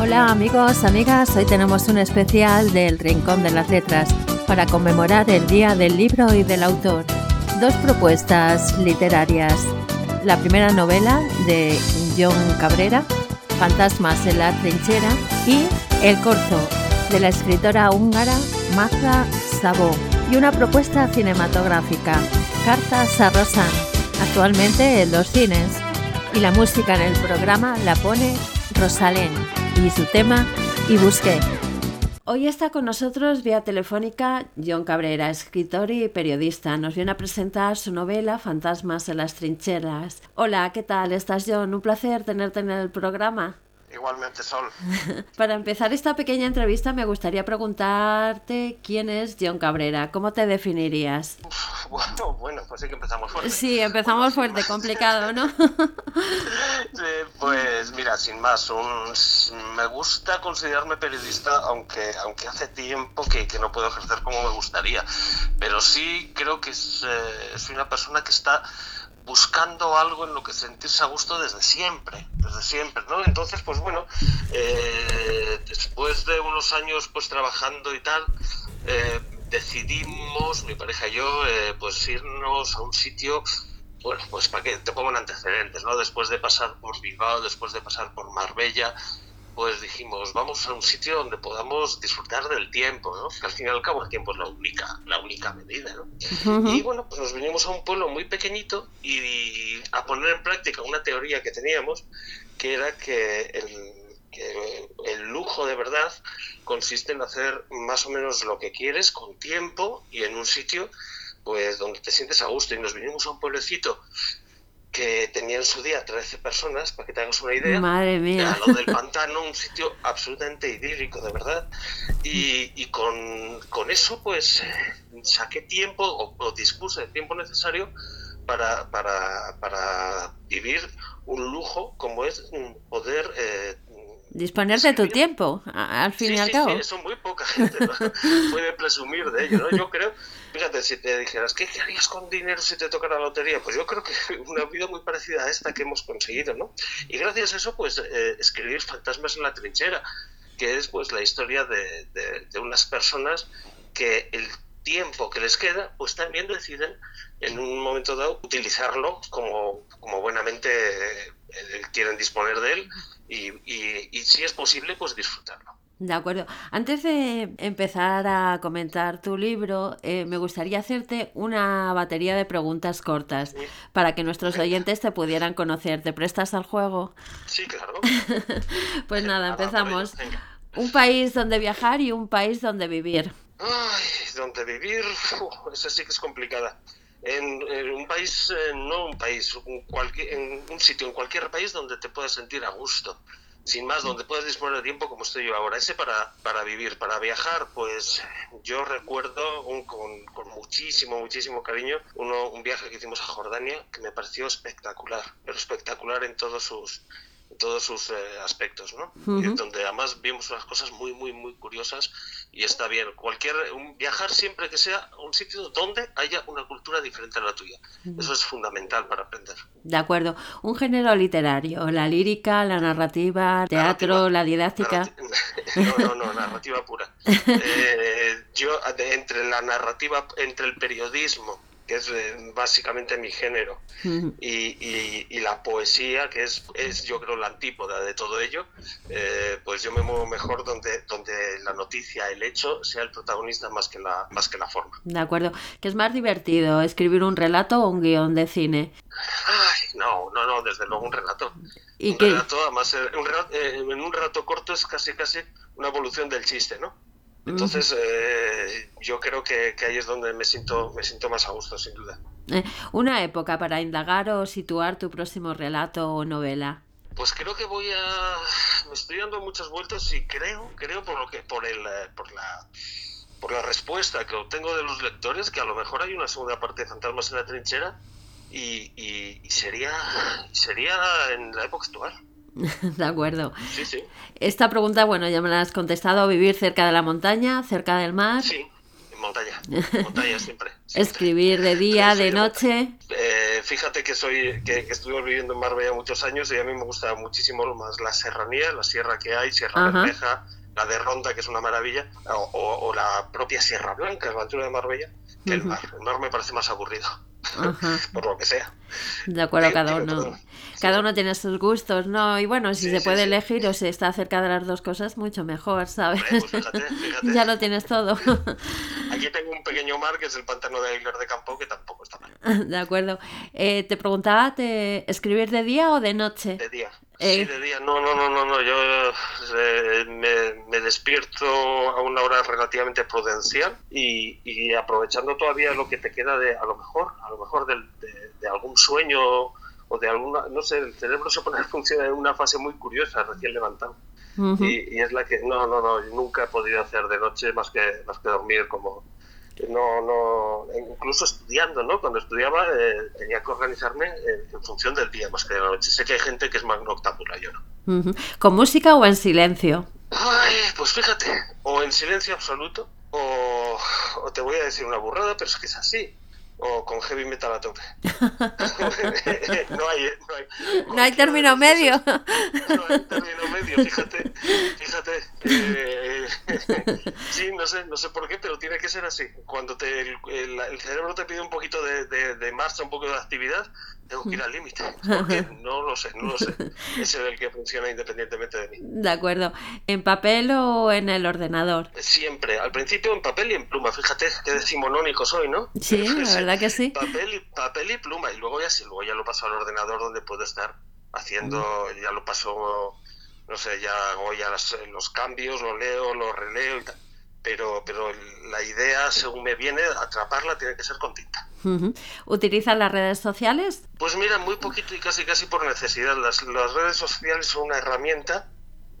Hola amigos, amigas, hoy tenemos un especial del Rincón de las Letras para conmemorar el Día del Libro y del Autor. Dos propuestas literarias. La primera novela de John Cabrera, Fantasmas en la trinchera, y El corzo de la escritora húngara Magda Sabó. Y una propuesta cinematográfica, Cartas a Rosan, actualmente en los cines. Y la música en el programa la pone Rosalén y su tema Y Busqué. Hoy está con nosotros vía telefónica John Cabrera, escritor y periodista. Nos viene a presentar su novela Fantasmas en las trincheras. Hola, ¿qué tal? ¿Estás John? Un placer tenerte en el programa. Igualmente, Sol. Para empezar esta pequeña entrevista me gustaría preguntarte quién es John Cabrera, ¿cómo te definirías? bueno, bueno, pues sí que empezamos fuerte. Sí, empezamos fuerte, complicado, ¿no? pues mira, sin más, me gusta considerarme periodista, aunque, aunque hace tiempo que, no puedo ejercer como me gustaría, pero sí creo que es, eh, soy una persona que está buscando algo en lo que sentirse a gusto desde siempre, desde siempre, ¿no? Entonces, pues bueno, eh, después de unos años pues trabajando y tal, eh, decidimos, mi pareja y yo, eh, pues irnos a un sitio, bueno, pues para que te pongan antecedentes, ¿no? Después de pasar por Bilbao, después de pasar por Marbella, pues dijimos, vamos a un sitio donde podamos disfrutar del tiempo, ¿no? Que al fin y al cabo el tiempo es la única, la única medida, ¿no? Y bueno, pues nos vinimos a un pueblo muy pequeñito y a poner en práctica una teoría que teníamos, que era que el, el lujo de verdad consiste en hacer más o menos lo que quieres con tiempo y en un sitio pues donde te sientes a gusto y nos vinimos a un pueblecito que tenía en su día 13 personas, para que te hagas una idea. Madre mía. A lo del pantano, un sitio absolutamente idílico, de verdad. Y, y con, con, eso, pues, saqué tiempo o, o, dispuse el tiempo necesario para, para, para, vivir un lujo como es poder eh, Disponer de tu tiempo, al fin y al cabo. Sí, eso muy poca gente puede presumir de ello, ¿no? Yo creo, si te dijeras, ¿qué harías con dinero si te tocara la lotería? Pues yo creo que una vida muy parecida a esta que hemos conseguido, ¿no? Y gracias a eso, pues, eh, escribir Fantasmas en la trinchera, que es, pues, la historia de, de, unas personas que el tiempo que les queda, pues también deciden en un momento dado utilizarlo como, como buenamente eh, quieren disponer de él y, y, si es posible, pues disfrutarlo. De acuerdo. Antes de empezar a comentar tu libro, eh, me gustaría hacerte una batería de preguntas cortas para que nuestros oyentes te pudieran conocer. ¿Te prestas al juego? Sí, claro. pues nada, empezamos. Un país donde viajar y un país donde vivir. Ay, donde vivir, esa sí que es complicada. En, un país, eh, no un país, un, en un sitio, en cualquier país donde te puedas sentir a gusto, sin más, donde puedas disponer de tiempo como estoy yo ahora. Ese para, para vivir, para viajar, pues yo recuerdo un, con, con, muchísimo, muchísimo cariño uno, un viaje que hicimos a Jordania que me pareció espectacular, pero espectacular en todos sus todos sus eh, aspectos, ¿no? Donde además vimos unas cosas muy, muy, muy curiosas y está bien. Cualquier, un, viajar siempre que sea un sitio donde haya una cultura diferente a la tuya. Eso es fundamental para aprender. De acuerdo. Un género literario, la lírica, la narrativa, teatro, la didáctica. no, no, no, narrativa pura. Eh, yo, entre la narrativa, entre el periodismo, que es eh, básicamente mi género, y, la poesía, que es, es, yo creo la antípoda de todo ello, eh, pues yo me muevo mejor donde, donde la noticia, el hecho, sea el protagonista más que la, más que la forma. De acuerdo. ¿Qué es más divertido, escribir un relato o un guion de cine? Ay, no, no, no, desde luego un relato. ¿Y un relato, además, eh, en un relato corto es casi, casi una evolución del chiste, ¿no? Entonces, eh, yo creo que, ahí es donde me siento, me siento más a gusto, sin duda. Eh, ¿Una época para indagar o situar tu próximo relato o novela? Pues creo que voy a... Me estoy dando muchas vueltas y creo, creo por lo que, por el, eh, por la, por la respuesta que obtengo de los lectores, que a lo mejor hay una segunda parte de Fantasmas en la trinchera y, y sería, sería en la época actual. de acuerdo. Sí, sí. Esta pregunta, bueno, ya me la has contestado. ¿Vivir cerca de la montaña, cerca del mar? Sí, en montaña. Montaña siempre. Escribir de día, de noche. Eh, fíjate que soy que, estuve viviendo en Marbella muchos años y a mí me gusta muchísimo más la serranía, la sierra que hay, Sierra Bermeja, la de Ronda, que es una maravilla, o, la propia Sierra Blanca, la altura de Marbella, que el mar. El mar me parece más aburrido. por lo que sea. De acuerdo, cada uno. Cada uno tiene sus gustos, ¿no? Y bueno, si se puede elegir o se está cerca de las dos cosas, mucho mejor, ¿sabes? Pues fíjate, fíjate. ya lo tienes todo. Aquí tengo un pequeño mar que es el pantano de Aguilar de Campo, que tampoco está mal. De acuerdo. Eh, te preguntaba, ¿te ¿escribir de día o de noche? De día. Sí, de día. No, no, no, no, no. Yo eh, me, despierto a una hora relativamente prudencial y, aprovechando todavía lo que te queda de, a lo mejor, a lo mejor de, de, algún sueño o de alguna, no sé, el cerebro se pone a funcionar en una fase muy curiosa, recién levantado. y, y, es la que, no, no, no, nunca he podido hacer de noche más que, más que dormir como, no, no, incluso estudiando, ¿no? Cuando estudiaba eh, tenía que organizarme eh, en función del día más que de la noche. Sé que hay gente que es más noctámbula, yo no. ¿Con música o en silencio? Ay, pues fíjate, o en silencio absoluto, o, o te voy a decir una burrada, pero es que es así o con heavy metal a tope. no hay, no hay, no hay término medio. no hay término medio, fíjate, fíjate. Eh, sí, no sé, no sé por qué, pero tiene que ser así. Cuando te, el, el, cerebro te pide un poquito de, de, de, marcha, un poco de actividad, tengo que ir al límite. Porque no lo sé, no lo sé. Es el que funciona independientemente de mí. De acuerdo. ¿En papel o en el ordenador? Siempre. Al principio en papel y en pluma. Fíjate qué decimonónico soy, ¿no? Sí, la verdad que sí. Papel y, papel y pluma. Y luego ya, sí, luego ya lo paso al ordenador donde puedo estar haciendo, ya lo paso, no sé, ya hago ya los cambios, lo leo, lo releo y tal pero, pero la idea, según me viene, atraparla tiene que ser con tinta. ¿Utilizan las redes sociales? Pues mira, muy poquito y casi casi por necesidad. Las, las redes sociales son una herramienta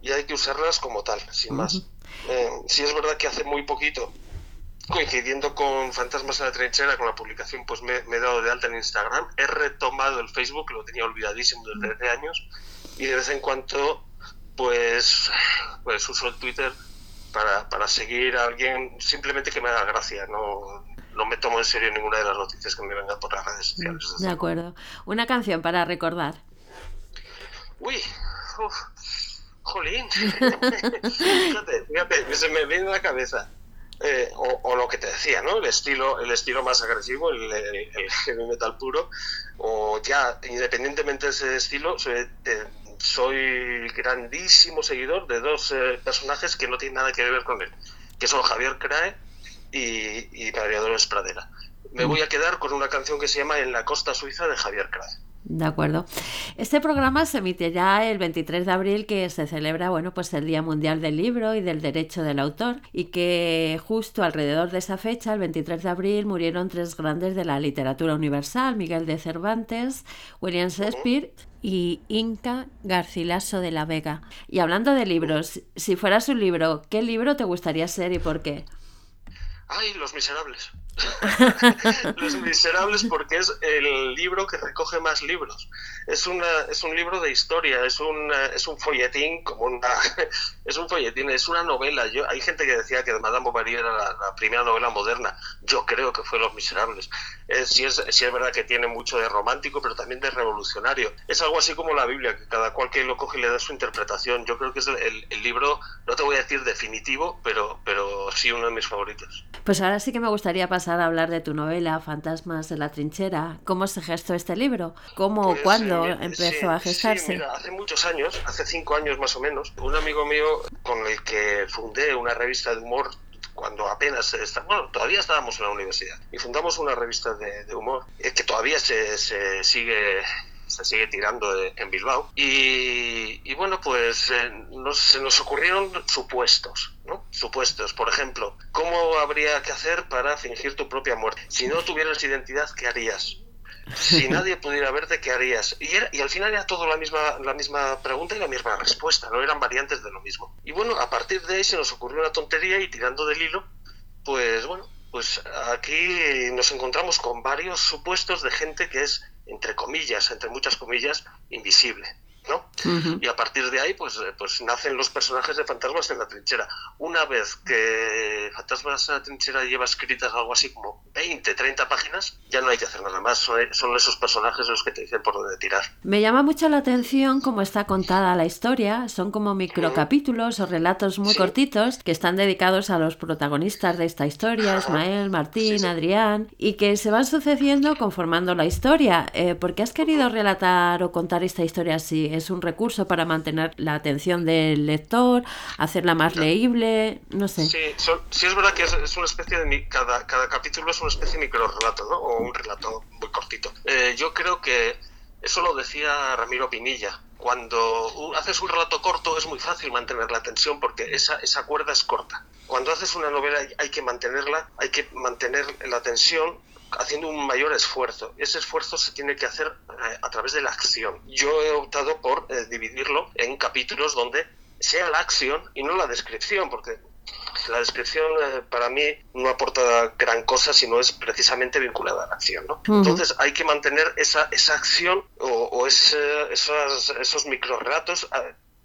y hay que usarlas como tal, sin más. Eh, si es verdad que hace muy poquito, coincidiendo con Fantasmas en la Trinchera, con la publicación, pues me, me he dado de alta en Instagram. He retomado el Facebook, lo tenía olvidadísimo desde hace años, y de vez en cuando, pues, pues uso el Twitter para, para seguir a alguien simplemente que me haga gracia, no, no me tomo en serio ninguna de las noticias que me vengan por las redes sociales. De acuerdo. Una canción para recordar. Uy, uf, jolín. fíjate, fíjate, se me viene a la cabeza. Eh, o, lo que te decía, ¿no? El estilo, el estilo más agresivo, el, el, heavy metal puro, o ya, independientemente de ese estilo, eh, soy grandísimo seguidor de dos eh, personajes que no tienen nada que ver con él, que son Javier Crae y, y María Dolores Pradera. Me voy a quedar con una canción que se llama En la costa suiza de Javier Crae. De acuerdo. Este programa se emitirá el 23 de abril, que se celebra, bueno, pues el Día Mundial del Libro y del Derecho del Autor, y que justo alrededor de esa fecha, el 23 de abril, murieron tres grandes de la literatura universal, Miguel de Cervantes, William Shakespeare y Inca Garcilaso de la Vega. Y hablando de libros, si fueras un libro, ¿qué libro te gustaría ser y por qué? ¡Ay, Los Miserables! Los Miserables porque es el libro que recoge más libros. Es, una, es un libro de historia, es un, es un folletín, como una, es un folletín, es una novela. Yo, hay gente que decía que Madame Bovary era la, primera novela moderna. Yo creo que fue Los Miserables. Eh, sí, es, sí es verdad que tiene mucho de romántico, pero también de revolucionario. Es algo así como la Biblia, que cada cual que lo coge le da su interpretación. Yo creo que es el, el libro, no te voy a decir definitivo, pero, pero sí uno de mis favoritos. Pues ahora sí que me gustaría pasar a hablar de tu novela Fantasmas de la Trinchera. ¿Cómo se gestó este libro? ¿Cómo o pues, cuándo eh, empezó a gestarse? hace muchos años, hace cinco años más o menos, un amigo mío con el que fundé una revista de humor cuando apenas está, bueno, todavía estábamos en la universidad y fundamos una revista de, humor eh, que todavía se, se sigue se sigue tirando en Bilbao. Y, bueno, pues eh, nos, se nos ocurrieron supuestos, ¿no? Supuestos. Por ejemplo, ¿cómo habría que hacer para fingir tu propia muerte? Si no tuvieras identidad, ¿qué harías? Si nadie pudiera verte, ¿qué harías? Y, y al final era todo la misma, la misma pregunta y la misma respuesta, no eran variantes de lo mismo. Y bueno, a partir de ahí se nos ocurrió una tontería y tirando del hilo, pues bueno, pues aquí nos encontramos con varios supuestos de gente que es entre comillas, entre muchas comillas, invisible, ¿no? Y a partir de ahí, pues, eh, pues nacen los personajes de Fantasmas en la trinchera. Una vez que Fantasmas en la trinchera lleva escritas algo así como 20, 30 páginas, ya no hay que hacer nada más. Son, son esos personajes los que te dicen por dónde tirar. Me llama mucho la atención cómo está contada la historia. Son como microcapítulos o relatos muy cortitos que están dedicados a los protagonistas de esta historia, Ismael, Martín, Adrián, y que se van sucediendo conformando la historia. Eh, ¿Por qué has querido relatar o contar esta historia así? ¿Es un recurso para mantener la atención del lector, hacerla más leíble? No sé. Sí, sí es verdad que es, una especie de... Cada, cada capítulo es una especie de micro relato, ¿no? O un relato muy cortito. Eh, yo creo que eso lo decía Ramiro Pinilla. Cuando haces un relato corto es muy fácil mantener la tensión porque esa, esa cuerda es corta. Cuando haces una novela hay que mantenerla, hay que mantener la tensión haciendo un mayor esfuerzo. Ese esfuerzo se tiene que hacer eh, a través de la acción. Yo he optado por eh, dividirlo en capítulos donde sea la acción y no la descripción, porque la descripción eh, para mí no aporta gran cosa si no es precisamente vinculada a la acción. ¿no? Entonces hay que mantener esa, esa acción o, esos, esos micro relatos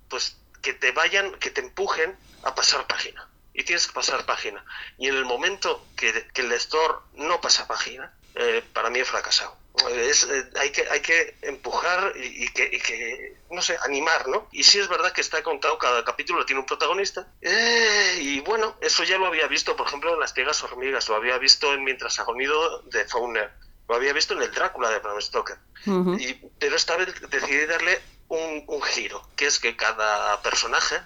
pues, que te vayan, que te empujen a pasar página y tienes que pasar página. Y en el momento que, el lector no pasa página, eh, para mí he fracasado. Es, eh, hay, que, hay que empujar y, que, no sé, animar, ¿no? Y sí es verdad que está contado, cada capítulo tiene un protagonista. Eh, y bueno, eso ya lo había visto, por ejemplo, en Las Piegas Hormigas, lo había visto en Mientras agonido de Fauner, lo había visto en El Drácula de Bram Stoker. y, pero esta vez decidí darle un, un giro, que es que cada personaje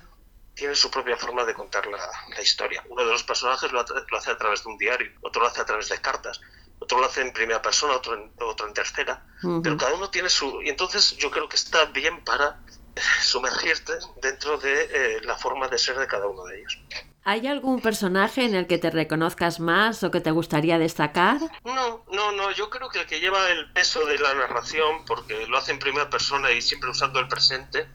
tiene su propia forma de contar la, historia. Uno de los personajes lo, hace a través de un diario, otro lo hace a través de cartas, otro lo hace en primera persona, otro en, otro en tercera, pero cada uno tiene su... Y entonces yo creo que está bien para sumergirte dentro de eh, la forma de ser de cada uno de ellos. ¿Hay algún personaje en el que te reconozcas más o que te gustaría destacar? No, no, no. Yo creo que el que lleva el peso de la narración, porque lo hace en primera persona y siempre usando el presente,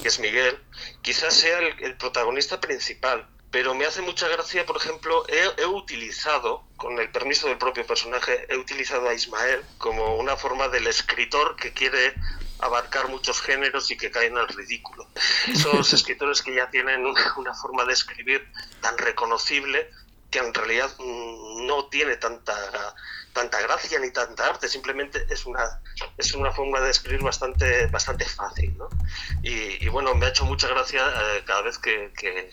que es Miguel, quizás sea el, protagonista principal. Pero me hace mucha gracia, por ejemplo, he, utilizado, con el permiso del propio personaje, he utilizado a Ismael como una forma del escritor que quiere abarcar muchos géneros y que caen al ridículo. Esos escritores que ya tienen una, forma de escribir tan reconocible que en realidad mm, no tiene tanta tanta gracia ni tanta arte, simplemente es una, es una forma de escribir bastante, bastante fácil. ¿no? Y, bueno, me ha hecho mucha gracia eh, cada vez que, que,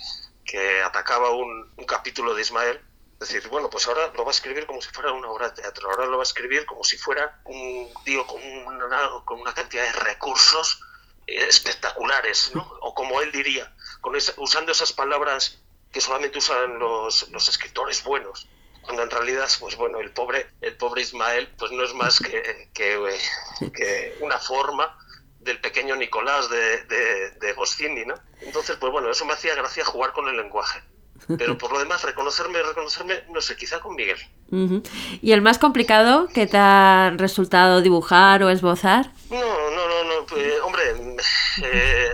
atacaba un, un, capítulo de Ismael. Decir, bueno, pues ahora lo va a escribir como si fuera una obra de teatro, ahora lo va a escribir como si fuera un tío con una, con una cantidad de recursos eh, espectaculares, ¿no? o como él diría, con usando esas palabras que solamente usan los, los escritores buenos cuando en realidad, pues bueno, el pobre, el pobre Ismael, pues no es más que, que, una forma del pequeño Nicolás de, de, de Goscini, ¿no? Entonces, pues bueno, eso me hacía gracia jugar con el lenguaje. Pero por lo demás, reconocerme, reconocerme, no sé, quizá con Miguel. ¿Y el más complicado que te ha resultado dibujar o esbozar? No, no, no, no. Pues, hombre, eh,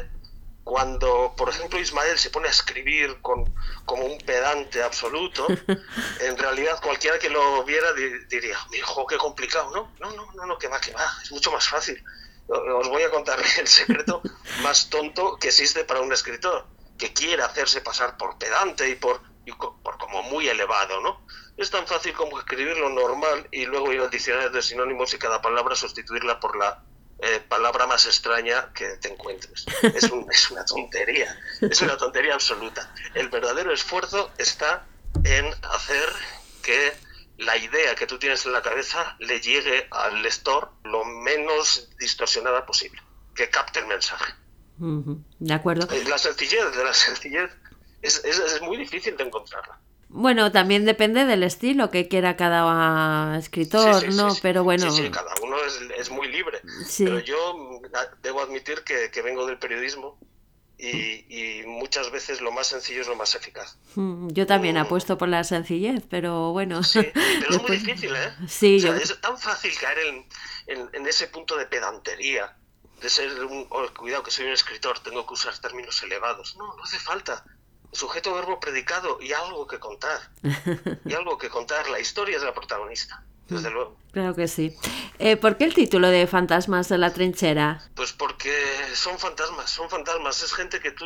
cuando, por ejemplo, Ismael se pone a escribir con, como un pedante absoluto, en realidad cualquiera que lo viera diría, mi hijo, qué complicado, ¿no? No, no, no, no, que va, que va, es mucho más fácil. Os voy a contar el secreto más tonto que existe para un escritor, que quiere hacerse pasar por pedante y por, por como muy elevado, ¿no? Es tan fácil como escribir lo normal y luego ir al diccionario de sinónimos y cada palabra sustituirla por la eh, palabra más extraña que te encuentres. Es, es, una tontería, es una tontería absoluta. El verdadero esfuerzo está en hacer que la idea que tú tienes en la cabeza le llegue al lector lo menos distorsionada posible, que capte el mensaje. De acuerdo. Eh, la sencillez de la sencillez es, es, es muy difícil de encontrarla. Bueno, también depende del estilo que quiera cada escritor, ¿no? pero bueno. Sí, sí, cada uno es, muy libre. Pero yo debo admitir que, vengo del periodismo y, muchas veces lo más sencillo es lo más eficaz. Mm, yo también mm. apuesto por la sencillez, pero bueno. Sí, pero es muy difícil, ¿eh? Sí, Es tan fácil caer en, en, ese punto de pedantería, de ser un. Oh, cuidado, que soy un escritor, tengo que usar términos elevados. No, no hace falta sujeto, verbo, predicado y algo que contar. Y algo que contar. La historia es la protagonista. Desde luego. Claro que sí. Eh, ¿Por qué el título de Fantasmas de la Trinchera? Pues porque son fantasmas, son fantasmas. Es gente que tú,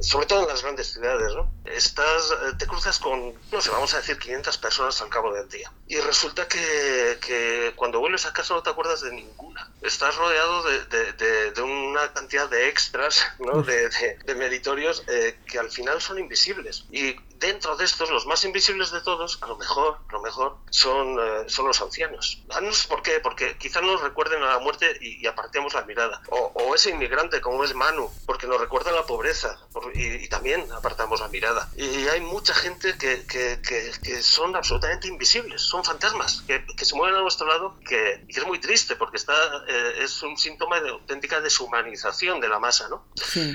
sobre todo en las grandes ciudades, ¿no? Estás, eh, te cruzas con, no sé, vamos a decir 500 personas al cabo del día. Y resulta que, que cuando vuelves a casa no te acuerdas de ninguna. Estás rodeado de, de, de, una cantidad de extras, ¿no? De, meritorios eh, que al final son invisibles. Y dentro de estos, los más invisibles de todos, a lo mejor, a lo mejor, son, son los ancianos. Ah, no sé por qué, porque quizás nos recuerden a la muerte y, apartemos la mirada. O, ese inmigrante como es Manu, porque nos recuerda a la pobreza y, también apartamos la mirada. Y hay mucha gente que, que, que, son absolutamente invisibles, son fantasmas, que, se mueven a nuestro lado, que, es muy triste porque está, eh, es un síntoma de auténtica deshumanización de la masa, ¿no?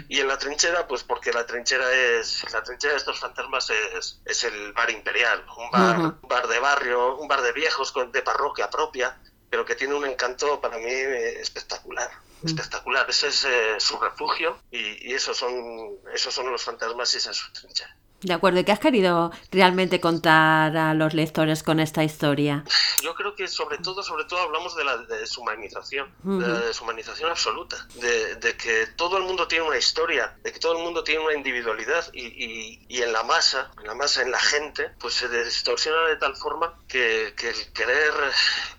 Y en la trinchera, pues porque la trinchera es, la trinchera de estos fantasmas es, es el bar imperial, un bar, un bar de barrio, un bar de viejos de parroquia propia, pero que tiene un encanto para mí eh, espectacular. Espectacular. Ese es eh, su refugio y, esos, son, esos son los fantasmas y esa es su trinchera. De acuerdo, ¿y qué has querido realmente contar a los lectores con esta historia? Yo creo que sobre todo, sobre todo hablamos de la deshumanización, de la deshumanización absoluta, de, que todo el mundo tiene una historia, de que todo el mundo tiene una individualidad y, y, en la masa, en la masa, en la gente, pues se distorsiona de tal forma que, que el querer,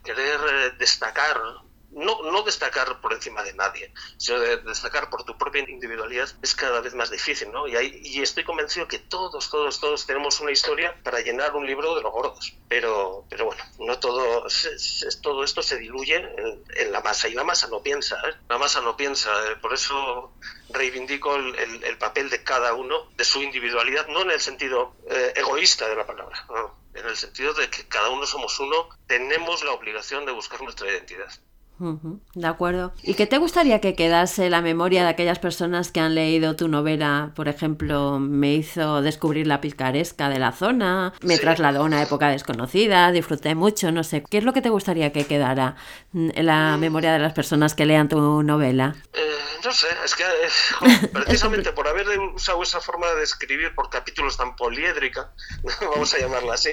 querer eh, destacar no, no destacar por encima de nadie, sino destacar por tu propia individualidad es cada vez más difícil, ¿no? Y, y estoy convencido que todos, todos, todos tenemos una historia para llenar un libro de los gordos. Pero, pero bueno, no todo, todo esto se diluye en, la masa y la masa no piensa, ¿eh? La masa no piensa, ¿eh? por eso reivindico el, papel de cada uno, de su individualidad, no en el sentido eh, egoísta de la palabra, en el sentido de que cada uno somos uno, tenemos la obligación de buscar nuestra identidad. De acuerdo. ¿Y qué te gustaría que quedase la memoria de aquellas personas que han leído tu novela? Por ejemplo, me hizo descubrir la picaresca de la zona, me trasladó a una época desconocida, disfruté mucho, no sé. ¿Qué es lo que te gustaría que quedara en la mm. memoria de las personas que lean tu novela? Eh, no sé, es que eh, precisamente por haber usado esa forma de escribir por capítulos tan poliédrica, vamos a llamarla así,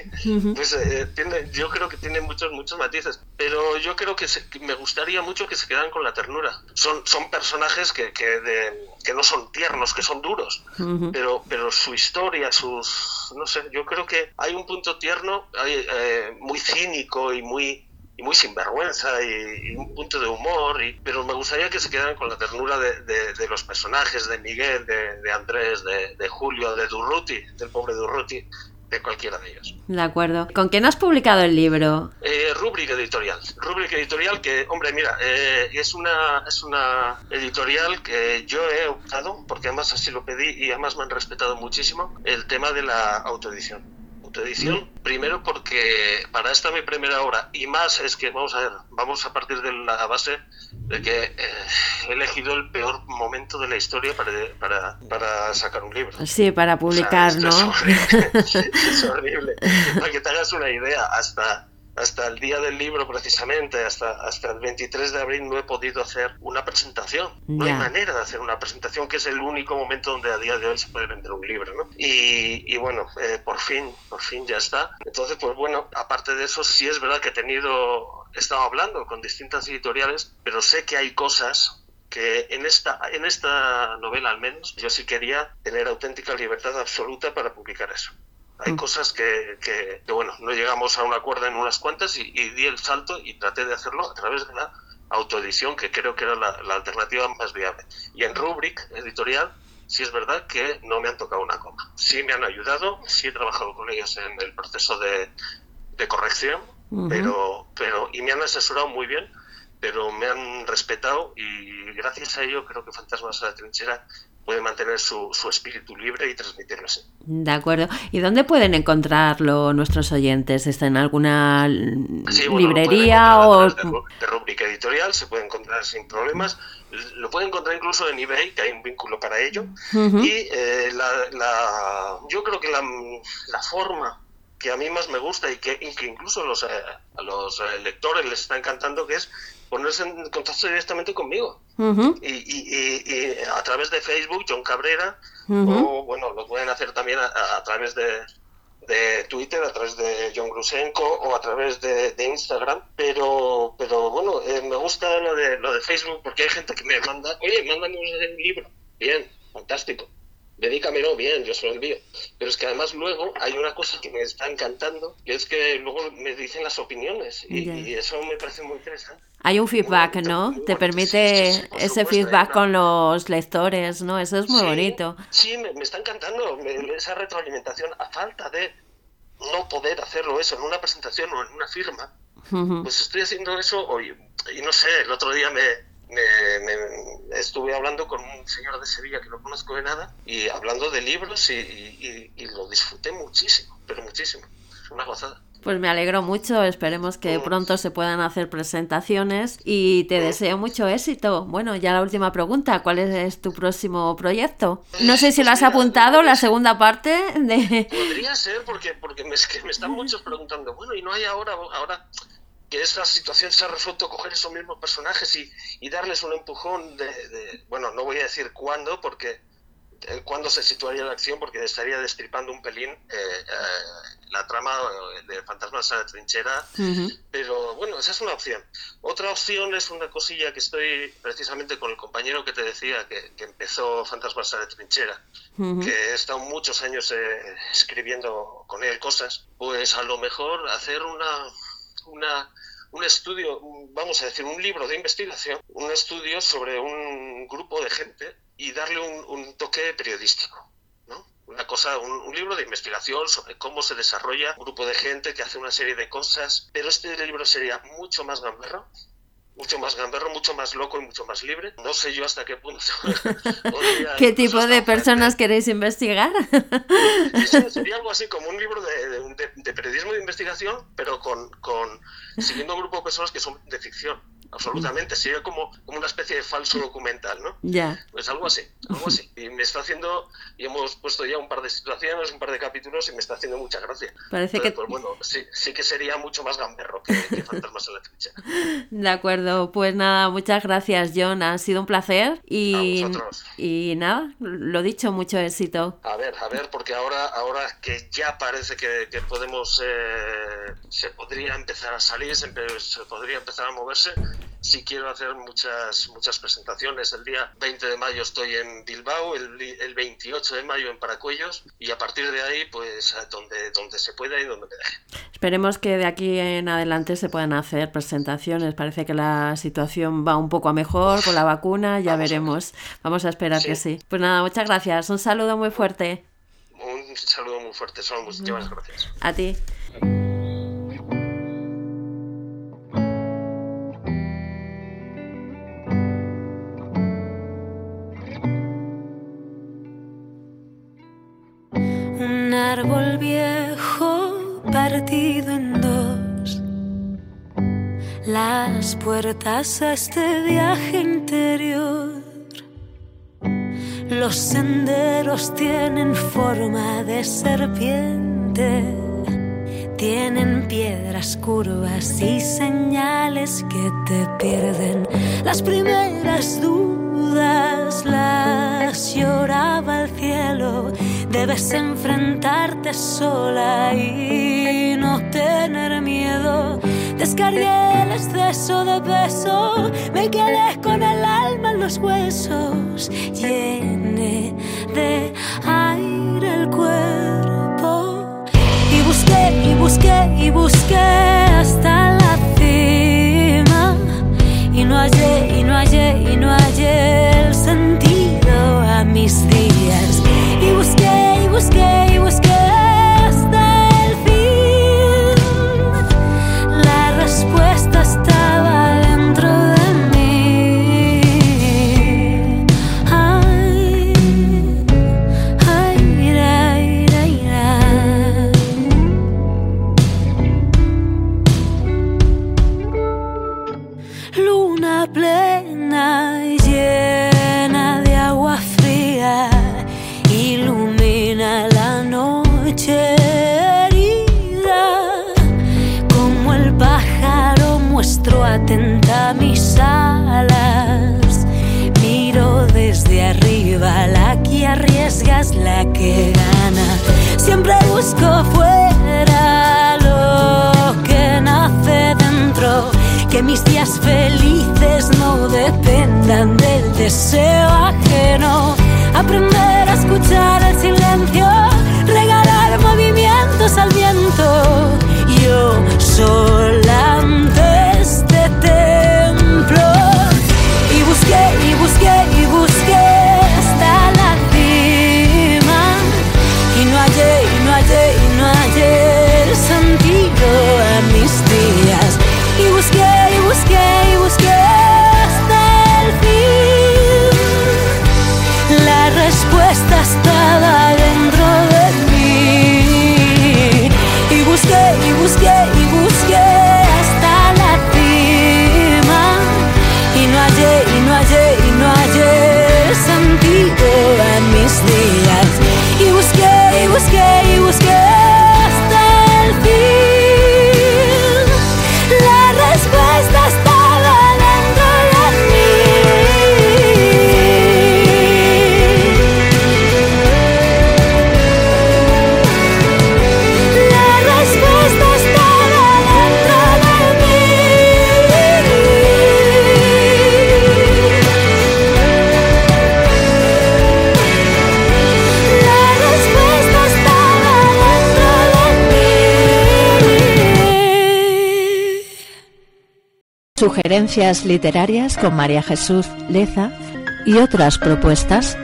pues eh, tiene, yo creo que tiene muchos, muchos matices. Pero yo creo que me gusta gustaría mucho que se quedaran con la ternura. Son, son personajes que, que, que no son tiernos, que son duros, pero, pero su historia, sus... no sé, yo creo que hay un punto tierno, eh, muy cínico y muy y muy sinvergüenza y, y, un punto de humor, y, pero me gustaría que se quedaran con la ternura de, de, los personajes, de Miguel, de, de Andrés, de, Julio, de Durruti, del pobre Durruti, de cualquiera de ellos. De acuerdo. ¿Con quién has publicado el libro? Eh, Rubric Editorial. Rubric Editorial que, hombre, mira, eh, es, una, es una editorial que yo he optado, porque además así lo pedí y además me han respetado muchísimo, el tema de la autoedición edición, primero porque para esta mi primera obra, y más es que, vamos a ver, vamos a partir de la base de que eh, he elegido el peor momento de la historia para, para, para sacar un libro. Sí, para publicar, ¿no? es horrible. Para que te hagas una idea, hasta hasta el día del libro precisamente, hasta, hasta el 23 de abril no he podido hacer una presentación. No hay manera de hacer una presentación, que es el único momento donde a día de hoy se puede vender un libro, ¿no? Y, y bueno, eh, por fin, por fin ya está. Entonces, pues bueno, aparte de eso, sí es verdad que he tenido, he estado hablando con distintas editoriales, pero sé que hay cosas que en esta, en esta novela al menos yo sí quería tener auténtica libertad absoluta para publicar eso. Hay mm. cosas que, que, bueno, no llegamos a un acuerdo en unas cuantas y, di el salto y traté de hacerlo a través de la autoedición, que creo que era la, alternativa más viable. Y en Rubric Editorial, sí es verdad que no me han tocado una coma. Sí me han ayudado, sí he trabajado con ellos en el proceso de, de corrección, pero, pero, y me han asesorado muy bien, pero me han respetado y gracias a ello creo que Fantasmas a la Trinchera puede mantener su, su, espíritu libre y transmitirlo así. De acuerdo. ¿Y dónde pueden encontrarlo nuestros oyentes? ¿Está en alguna librería o...? De, rúbrica editorial, se puede encontrar sin problemas. Lo pueden encontrar incluso en eBay, que hay un vínculo para ello. Y eh, la, la, yo creo que la, la forma que a mí más me gusta y que, incluso los, eh, a los eh, lectores les está encantando, que es ponerse en contacto directamente conmigo. y, a través de Facebook, John Cabrera, o bueno, lo pueden hacer también a, través de, de Twitter, a través de John Grusenko o a través de, Instagram, pero, pero bueno, eh, me gusta lo de, lo de Facebook porque hay gente que me manda, oye, mándame un libro, bien, fantástico, dedícamelo bien, yo se lo envío. Pero es que además luego hay una cosa que me está encantando, que es que luego me dicen las opiniones y, eso me parece muy interesante. Hay un feedback, ¿no? Te permite ese feedback con los lectores, ¿no? Eso es muy bonito. Sí, me, está encantando esa retroalimentación a falta de no poder hacerlo eso en una presentación o en una firma. Pues estoy haciendo eso hoy. Y no sé, el otro día me, me, estuve hablando con un señor de Sevilla que no conozco de nada y hablando de libros y, lo disfruté muchísimo, pero muchísimo. Es una gozada. Pues me alegro mucho, esperemos que mm. pronto se puedan hacer presentaciones y te mm. deseo mucho éxito. Bueno, ya la última pregunta, ¿cuál es tu próximo proyecto? No sé si lo has apuntado, la segunda parte de... Podría ser porque, porque me, me están muchos preguntando, bueno, y no hay ahora, ahora que esa situación se ha resuelto coger esos mismos personajes y, y darles un empujón de, bueno, no voy a decir cuándo, porque eh, cuándo se situaría la acción, porque estaría destripando un pelín eh, eh, la trama de Fantasmas a la trinchera, pero bueno, esa es una opción. Otra opción es una cosilla que estoy precisamente con el compañero que te decía, que, empezó Fantasmas a la trinchera, que he estado muchos años escribiendo con él cosas, pues a lo mejor hacer una una, un estudio, vamos a decir, un libro de investigación, un estudio sobre un grupo de gente y darle un, toque periodístico. ¿no? Una cosa, un, libro de investigación sobre cómo se desarrolla un grupo de gente que hace una serie de cosas, pero este libro sería mucho más gamberro, mucho más gamberro, mucho más loco y mucho más libre. No sé yo hasta qué punto. ¿Qué tipo de personas queréis investigar? sería algo así como un libro de, periodismo de investigación, pero con, con siguiendo un grupo de personas que son de ficción absolutamente. Sería como, como una especie de falso documental, ¿no? Ya. Pues algo así, algo así. Y me está haciendo, y hemos puesto ya un par de situaciones, un par de capítulos, y me está haciendo mucha gracia. Parece que. Pues bueno, sí, sí que sería mucho más gamberro que, Fantasmas en la trinchera. De acuerdo, pues nada, muchas gracias, John. Ha sido un placer. Y, y nada, lo dicho, mucho éxito. A ver, a ver, porque ahora, ahora que ya parece que, que podemos, eh, se podría empezar a salir, se, se podría empezar a moverse sí quiero hacer muchas, muchas presentaciones. El día 20 de mayo estoy en Bilbao, el, el 28 de mayo en Paracuellos y a partir de ahí, pues donde, donde se pueda y donde me deje. Esperemos que de aquí en adelante se puedan hacer presentaciones. Parece que la situación va un poco a mejor con la vacuna, ya veremos. Vamos a esperar que sí. Pues nada, muchas gracias. Un saludo muy fuerte. Un saludo muy fuerte, son muchísimas gracias. A ti. A este viaje interior. Los senderos tienen forma de serpiente. Tienen piedras curvas y señales que te pierden. Las primeras dudas las lloraba el cielo Debes enfrentarte sola y no tener miedo. Descargué el exceso de peso, me quedé con el alma en los huesos. Llené de aire el cuerpo grande el deseo ajeno. Literarias con María Jesús Leza y otras propuestas.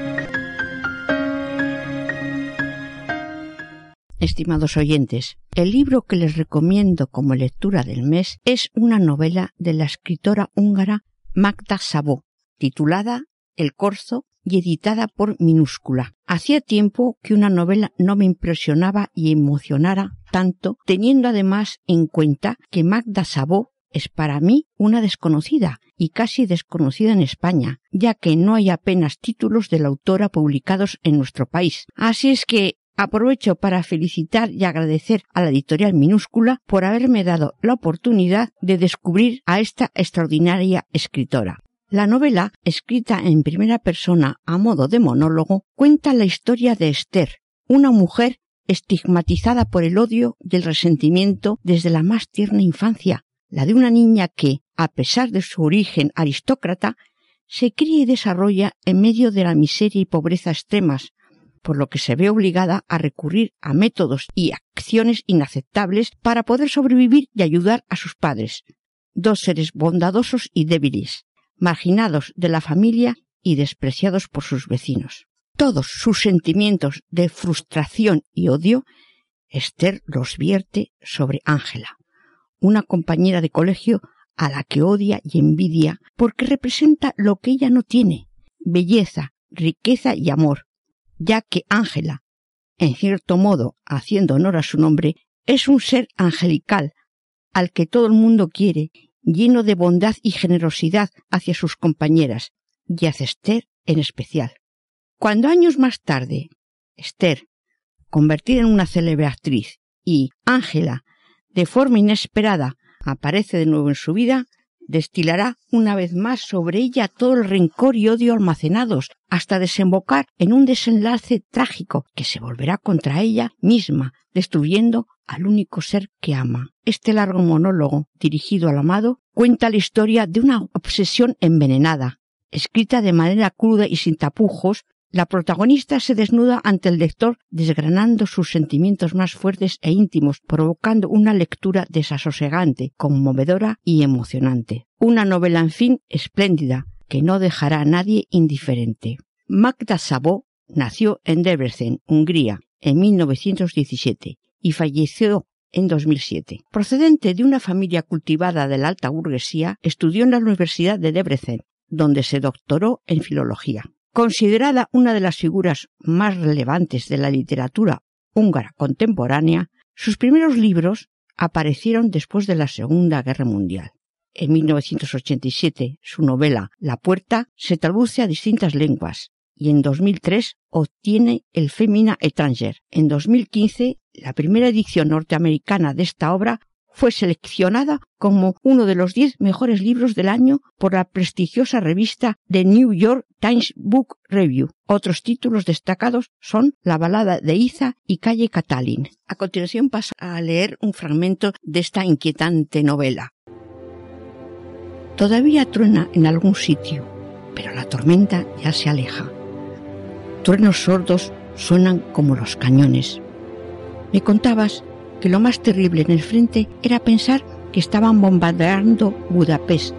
Estimados oyentes, el libro que les recomiendo como lectura del mes es una novela de la escritora húngara Magda Szabó, titulada El Corzo y editada por Minúscula. Hacía tiempo que una novela no me impresionaba y emocionara tanto, teniendo además en cuenta que Magda Szabó es para mí una desconocida y casi desconocida en España, ya que no hay apenas títulos de la autora publicados en nuestro país. Así es que aprovecho para felicitar y agradecer a la editorial minúscula por haberme dado la oportunidad de descubrir a esta extraordinaria escritora. La novela, escrita en primera persona a modo de monólogo, cuenta la historia de Esther, una mujer estigmatizada por el odio y el resentimiento desde la más tierna infancia, la de una niña que, a pesar de su origen aristócrata, se cría y desarrolla en medio de la miseria y pobreza extremas, por lo que se ve obligada a recurrir a métodos y acciones inaceptables para poder sobrevivir y ayudar a sus padres, dos seres bondadosos y débiles, marginados de la familia y despreciados por sus vecinos. Todos sus sentimientos de frustración y odio, Esther los vierte sobre Ángela, una compañera de colegio a la que odia y envidia porque representa lo que ella no tiene, belleza, riqueza y amor, ya que Ángela, en cierto modo, haciendo honor a su nombre, es un ser angelical, al que todo el mundo quiere, lleno de bondad y generosidad hacia sus compañeras, y hacia Esther en especial. Cuando años más tarde, Esther, convertida en una célebre actriz, y Ángela, de forma inesperada, aparece de nuevo en su vida, destilará una vez más sobre ella todo el rencor y odio almacenados, hasta desembocar en un desenlace trágico que se volverá contra ella misma, destruyendo al único ser que ama. Este largo monólogo, dirigido al amado, cuenta la historia de una obsesión envenenada. Escrita de manera cruda y sin tapujos, la protagonista se desnuda ante el lector desgranando sus sentimientos más fuertes e íntimos, provocando una lectura desasosegante, conmovedora y emocionante. Una novela, en fin, espléndida, que no dejará a nadie indiferente. Magda Szabó nació en Debrecen, Hungría, en 1917 y falleció en 2007. Procedente de una familia cultivada de la alta burguesía, estudió en la Universidad de Debrecen, donde se doctoró en filología. Considerada una de las figuras más relevantes de la literatura húngara contemporánea, sus primeros libros aparecieron después de la Segunda Guerra Mundial. En 1987, su novela La Puerta se traduce a distintas lenguas y en 2003 obtiene el Femina Étranger. En 2015, la primera edición norteamericana de esta obra fue seleccionada como uno de los diez mejores libros del año por la prestigiosa revista The New York Times Book Review. Otros títulos destacados son La balada de Iza y Calle Catalin. A continuación paso a leer un fragmento de esta inquietante novela. Todavía truena en algún sitio, pero la tormenta ya se aleja. Truenos sordos suenan como los cañones. Me contabas que lo más terrible en el frente era pensar que estaban bombardeando Budapest,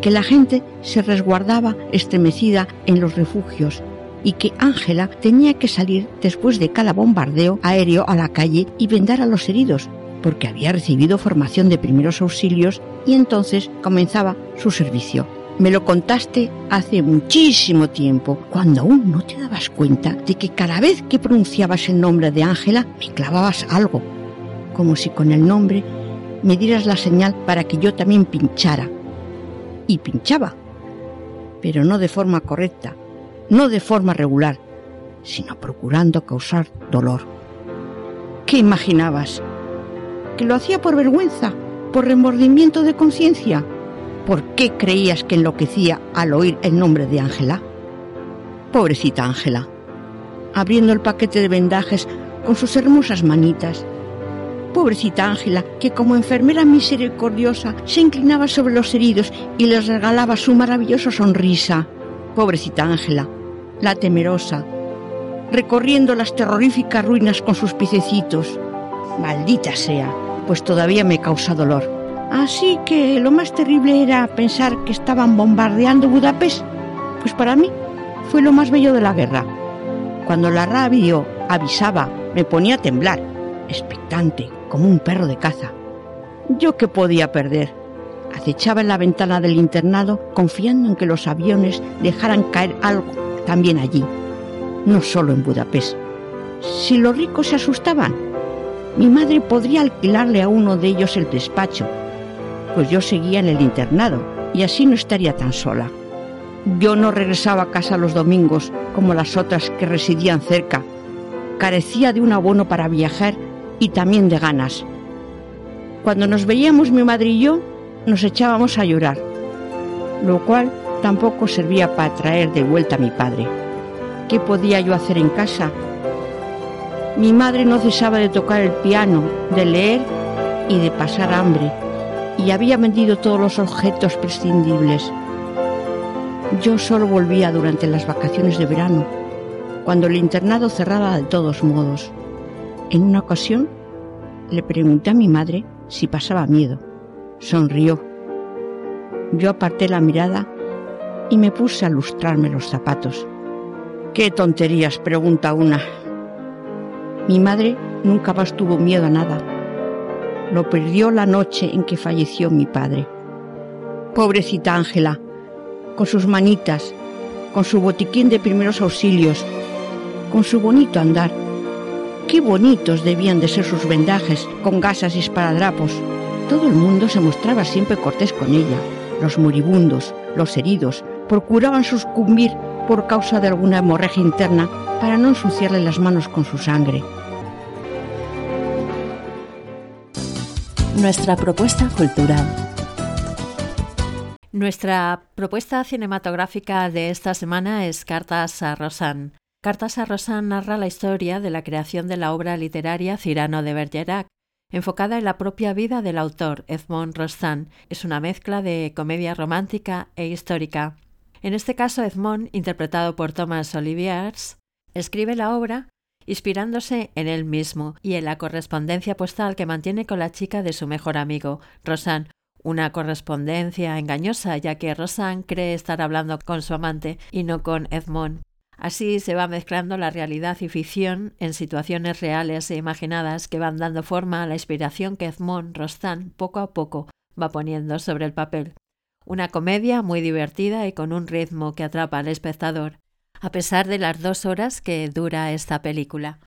que la gente se resguardaba estremecida en los refugios y que Ángela tenía que salir después de cada bombardeo aéreo a la calle y vendar a los heridos, porque había recibido formación de primeros auxilios y entonces comenzaba su servicio. Me lo contaste hace muchísimo tiempo, cuando aún no te dabas cuenta de que cada vez que pronunciabas el nombre de Ángela me clavabas algo, como si con el nombre me dieras la señal para que yo también pinchara. Y pinchaba, pero no de forma correcta, no de forma regular, sino procurando causar dolor. ¿Qué imaginabas? ¿Que lo hacía por vergüenza? ¿Por remordimiento de conciencia? ¿Por qué creías que enloquecía al oír el nombre de Ángela? Pobrecita Ángela, abriendo el paquete de vendajes con sus hermosas manitas. Pobrecita Ángela, que como enfermera misericordiosa se inclinaba sobre los heridos y les regalaba su maravillosa sonrisa. Pobrecita Ángela, la temerosa, recorriendo las terroríficas ruinas con sus piececitos. Maldita sea, pues todavía me causa dolor. Así que lo más terrible era pensar que estaban bombardeando Budapest. Pues para mí fue lo más bello de la guerra. Cuando la radio avisaba, me ponía a temblar, expectante, como un perro de caza. Yo qué podía perder. Acechaba en la ventana del internado confiando en que los aviones dejaran caer algo también allí, no solo en Budapest. Si los ricos se asustaban, mi madre podría alquilarle a uno de ellos el despacho pues yo seguía en el internado y así no estaría tan sola. Yo no regresaba a casa los domingos como las otras que residían cerca. Carecía de un abono para viajar y también de ganas. Cuando nos veíamos mi madre y yo, nos echábamos a llorar, lo cual tampoco servía para traer de vuelta a mi padre. ¿Qué podía yo hacer en casa? Mi madre no cesaba de tocar el piano, de leer y de pasar hambre y había vendido todos los objetos prescindibles. Yo solo volvía durante las vacaciones de verano, cuando el internado cerraba de todos modos. En una ocasión le pregunté a mi madre si pasaba miedo. Sonrió. Yo aparté la mirada y me puse a lustrarme los zapatos. ¿Qué tonterías? pregunta una. Mi madre nunca más tuvo miedo a nada lo perdió la noche en que falleció mi padre. Pobrecita Ángela, con sus manitas, con su botiquín de primeros auxilios, con su bonito andar. Qué bonitos debían de ser sus vendajes con gasas y esparadrapos. Todo el mundo se mostraba siempre cortés con ella. Los moribundos, los heridos, procuraban sucumbir por causa de alguna hemorragia interna para no ensuciarle las manos con su sangre. Nuestra propuesta cultural. Nuestra propuesta cinematográfica de esta semana es Cartas a Rosanne. Cartas a Rosanne narra la historia de la creación de la obra literaria Cirano de Bergerac, enfocada en la propia vida del autor, Edmond Rostand. Es una mezcla de comedia romántica e histórica. En este caso, Edmond, interpretado por Thomas Oliviers, escribe la obra inspirándose en él mismo y en la correspondencia postal que mantiene con la chica de su mejor amigo, Rosanne, una correspondencia engañosa, ya que Rosanne cree estar hablando con su amante y no con Edmond. Así se va mezclando la realidad y ficción en situaciones reales e imaginadas que van dando forma a la inspiración que Edmond Rostand poco a poco va poniendo sobre el papel. Una comedia muy divertida y con un ritmo que atrapa al espectador a pesar de las dos horas que dura esta película.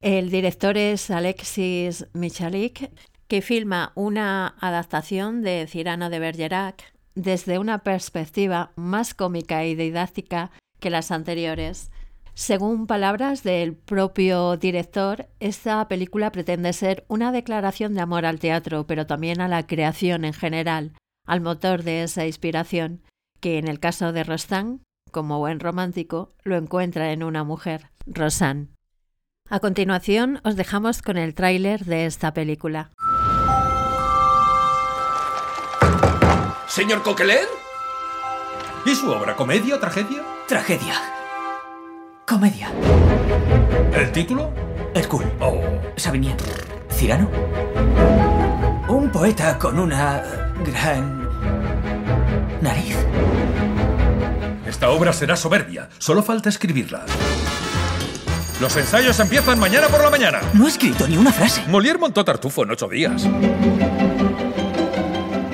El director es Alexis Michalik, que filma una adaptación de Cirano de Bergerac desde una perspectiva más cómica y didáctica que las anteriores. Según palabras del propio director, esta película pretende ser una declaración de amor al teatro, pero también a la creación en general, al motor de esa inspiración, que en el caso de Rostand como buen romántico, lo encuentra en una mujer, Rosanne. A continuación, os dejamos con el tráiler de esta película. ¿Señor Coquelin? ¿Y su obra? ¿Comedia o tragedia? Tragedia. Comedia. ¿El título? Hercule. Oh. Savigny. Cirano. Un poeta con una gran nariz. Esta obra será soberbia. Solo falta escribirla. Los ensayos empiezan mañana por la mañana. No he escrito ni una frase. Molière montó Tartufo en ocho días.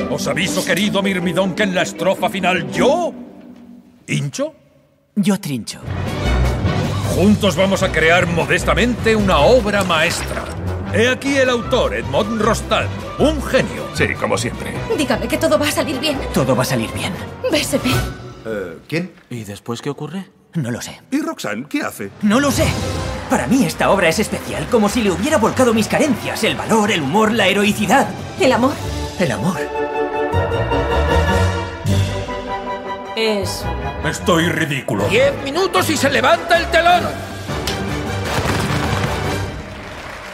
Os aviso, querido Mirmidón, que en la estrofa final yo... ¿Hincho? Yo trincho. Juntos vamos a crear modestamente una obra maestra. He aquí el autor, Edmond Rostand. Un genio. Sí, como siempre. Dígame que todo va a salir bien. Todo va a salir bien. BSP. Eh, ¿Quién? ¿Y después qué ocurre? No lo sé. ¿Y Roxanne qué hace? No lo sé. Para mí esta obra es especial, como si le hubiera volcado mis carencias, el valor, el humor, la heroicidad. El amor. El amor. Es... Estoy ridículo. Diez minutos y se levanta el telón.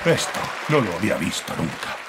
Esto no lo había visto nunca.